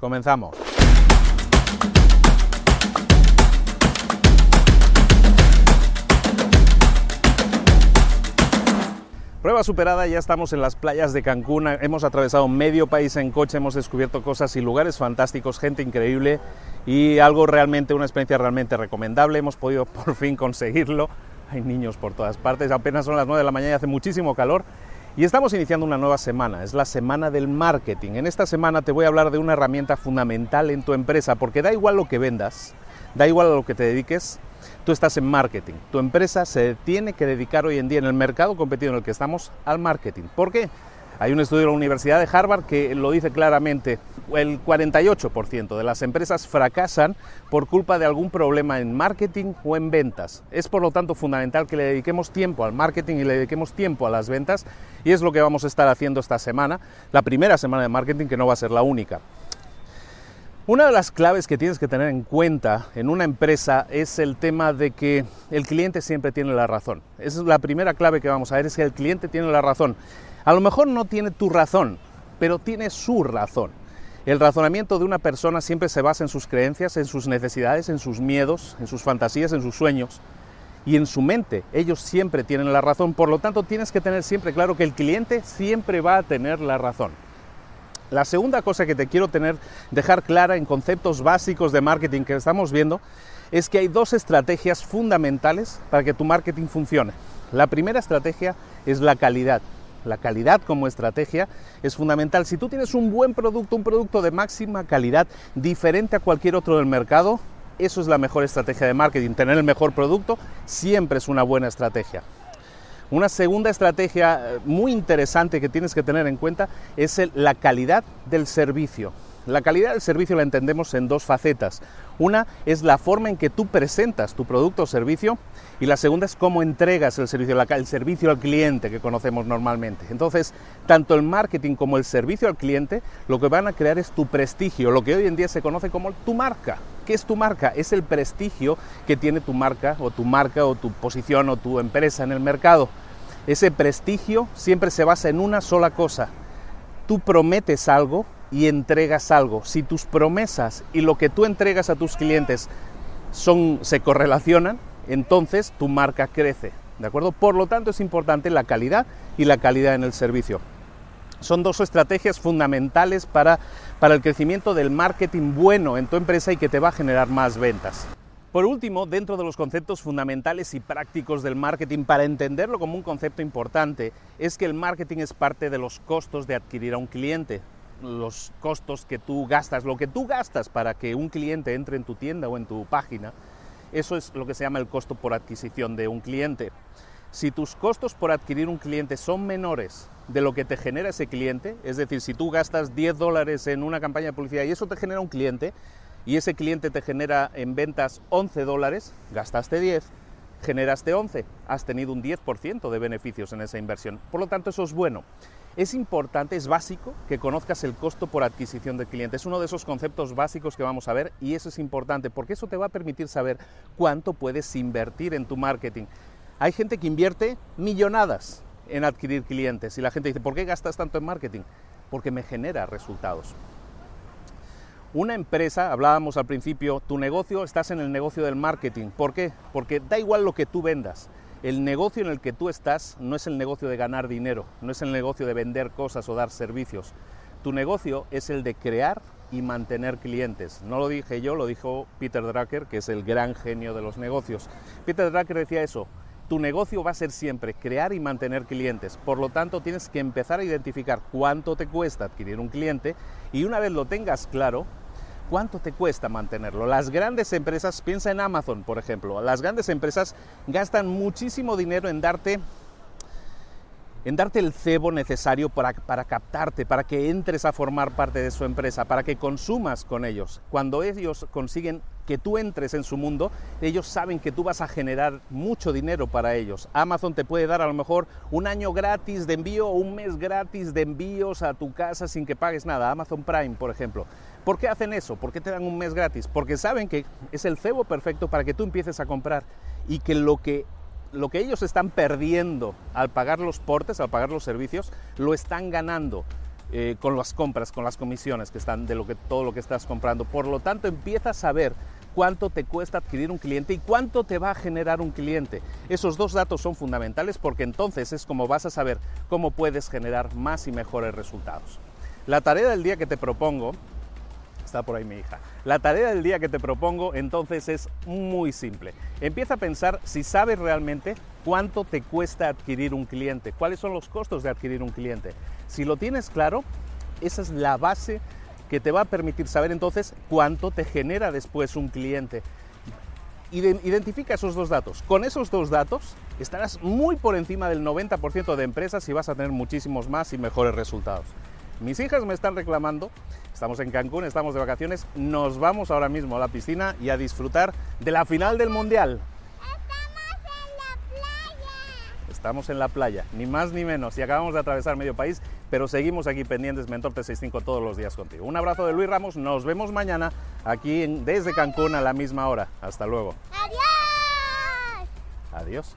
Comenzamos. Prueba superada, ya estamos en las playas de Cancún, hemos atravesado medio país en coche, hemos descubierto cosas y lugares fantásticos, gente increíble y algo realmente, una experiencia realmente recomendable, hemos podido por fin conseguirlo, hay niños por todas partes, apenas son las 9 de la mañana y hace muchísimo calor y estamos iniciando una nueva semana, es la semana del marketing. En esta semana te voy a hablar de una herramienta fundamental en tu empresa, porque da igual lo que vendas, da igual a lo que te dediques, tú estás en marketing. Tu empresa se tiene que dedicar hoy en día en el mercado competido en el que estamos al marketing. ¿Por qué? Hay un estudio de la Universidad de Harvard que lo dice claramente. El 48% de las empresas fracasan por culpa de algún problema en marketing o en ventas. Es por lo tanto fundamental que le dediquemos tiempo al marketing y le dediquemos tiempo a las ventas y es lo que vamos a estar haciendo esta semana, la primera semana de marketing que no va a ser la única. Una de las claves que tienes que tener en cuenta en una empresa es el tema de que el cliente siempre tiene la razón. Esa es la primera clave que vamos a ver, es que el cliente tiene la razón. A lo mejor no tiene tu razón, pero tiene su razón. El razonamiento de una persona siempre se basa en sus creencias, en sus necesidades, en sus miedos, en sus fantasías, en sus sueños y en su mente. Ellos siempre tienen la razón, por lo tanto tienes que tener siempre claro que el cliente siempre va a tener la razón. La segunda cosa que te quiero tener, dejar clara en conceptos básicos de marketing que estamos viendo es que hay dos estrategias fundamentales para que tu marketing funcione. La primera estrategia es la calidad la calidad como estrategia es fundamental. Si tú tienes un buen producto, un producto de máxima calidad, diferente a cualquier otro del mercado, eso es la mejor estrategia de marketing. Tener el mejor producto siempre es una buena estrategia. Una segunda estrategia eh, muy interesante que tienes que tener en cuenta es la calidad del servicio. La calidad del servicio la entendemos en dos facetas. Una es la forma en que tú presentas tu producto o servicio y la segunda es cómo entregas el servicio, el servicio al cliente que conocemos normalmente. Entonces, tanto el marketing como el servicio al cliente lo que van a crear es tu prestigio, lo que hoy en día se conoce como tu marca. ¿Qué es tu marca? Es el prestigio que tiene tu marca o tu marca o tu posición o tu empresa en el mercado. Ese prestigio siempre se basa en una sola cosa. Tú prometes algo y entregas algo. Si tus promesas y lo que tú entregas a tus clientes son, se correlacionan, entonces tu marca crece. ¿De acuerdo? Por lo tanto, es importante la calidad y la calidad en el servicio. Son dos estrategias fundamentales para, para el crecimiento del marketing bueno en tu empresa y que te va a generar más ventas. Por último, dentro de los conceptos fundamentales y prácticos del marketing, para entenderlo como un concepto importante, es que el marketing es parte de los costos de adquirir a un cliente los costos que tú gastas, lo que tú gastas para que un cliente entre en tu tienda o en tu página, eso es lo que se llama el costo por adquisición de un cliente. Si tus costos por adquirir un cliente son menores de lo que te genera ese cliente, es decir, si tú gastas 10 dólares en una campaña de publicidad y eso te genera un cliente, y ese cliente te genera en ventas 11 dólares, gastaste 10, generaste 11, has tenido un 10% de beneficios en esa inversión. Por lo tanto, eso es bueno. Es importante, es básico que conozcas el costo por adquisición de cliente. Es uno de esos conceptos básicos que vamos a ver y eso es importante porque eso te va a permitir saber cuánto puedes invertir en tu marketing. Hay gente que invierte millonadas en adquirir clientes y la gente dice, ¿por qué gastas tanto en marketing? Porque me genera resultados. Una empresa, hablábamos al principio, tu negocio, estás en el negocio del marketing. ¿Por qué? Porque da igual lo que tú vendas. El negocio en el que tú estás no es el negocio de ganar dinero, no es el negocio de vender cosas o dar servicios. Tu negocio es el de crear y mantener clientes. No lo dije yo, lo dijo Peter Drucker, que es el gran genio de los negocios. Peter Drucker decía eso, tu negocio va a ser siempre crear y mantener clientes. Por lo tanto, tienes que empezar a identificar cuánto te cuesta adquirir un cliente y una vez lo tengas claro, ¿Cuánto te cuesta mantenerlo? Las grandes empresas, piensa en Amazon, por ejemplo, las grandes empresas gastan muchísimo dinero en darte en darte el cebo necesario para, para, captarte, para que entres a formar parte de su empresa, para que consumas con ellos. Cuando ellos consiguen que tú entres en su mundo, ellos saben que tú vas a generar mucho dinero para ellos. Amazon te puede dar a lo mejor un año gratis de envío o un mes gratis de envíos a tu casa sin que pagues nada. Amazon Prime, por ejemplo. ¿Por qué hacen eso? ¿Por qué te dan un mes gratis? Porque saben que es el cebo perfecto para que tú empieces a comprar y que lo que lo que ellos están perdiendo al pagar los portes, al pagar los servicios, lo están ganando eh, con las compras, con las comisiones que están de lo que, todo lo que estás comprando. Por lo tanto, empiezas a ver cuánto te cuesta adquirir un cliente y cuánto te va a generar un cliente. Esos dos datos son fundamentales porque entonces es como vas a saber cómo puedes generar más y mejores resultados. La tarea del día que te propongo Está por ahí mi hija. La tarea del día que te propongo entonces es muy simple. Empieza a pensar si sabes realmente cuánto te cuesta adquirir un cliente, cuáles son los costos de adquirir un cliente. Si lo tienes claro, esa es la base que te va a permitir saber entonces cuánto te genera después un cliente. Identifica esos dos datos. Con esos dos datos estarás muy por encima del 90% de empresas y vas a tener muchísimos más y mejores resultados. Mis hijas me están reclamando, estamos en Cancún, estamos de vacaciones, nos vamos ahora mismo a la piscina y a disfrutar de la final del Mundial. Estamos en la playa. Estamos en la playa, ni más ni menos, y acabamos de atravesar medio país, pero seguimos aquí pendientes Mentor 365 todos los días contigo. Un abrazo de Luis Ramos, nos vemos mañana aquí desde Cancún a la misma hora. Hasta luego. Adiós. Adiós.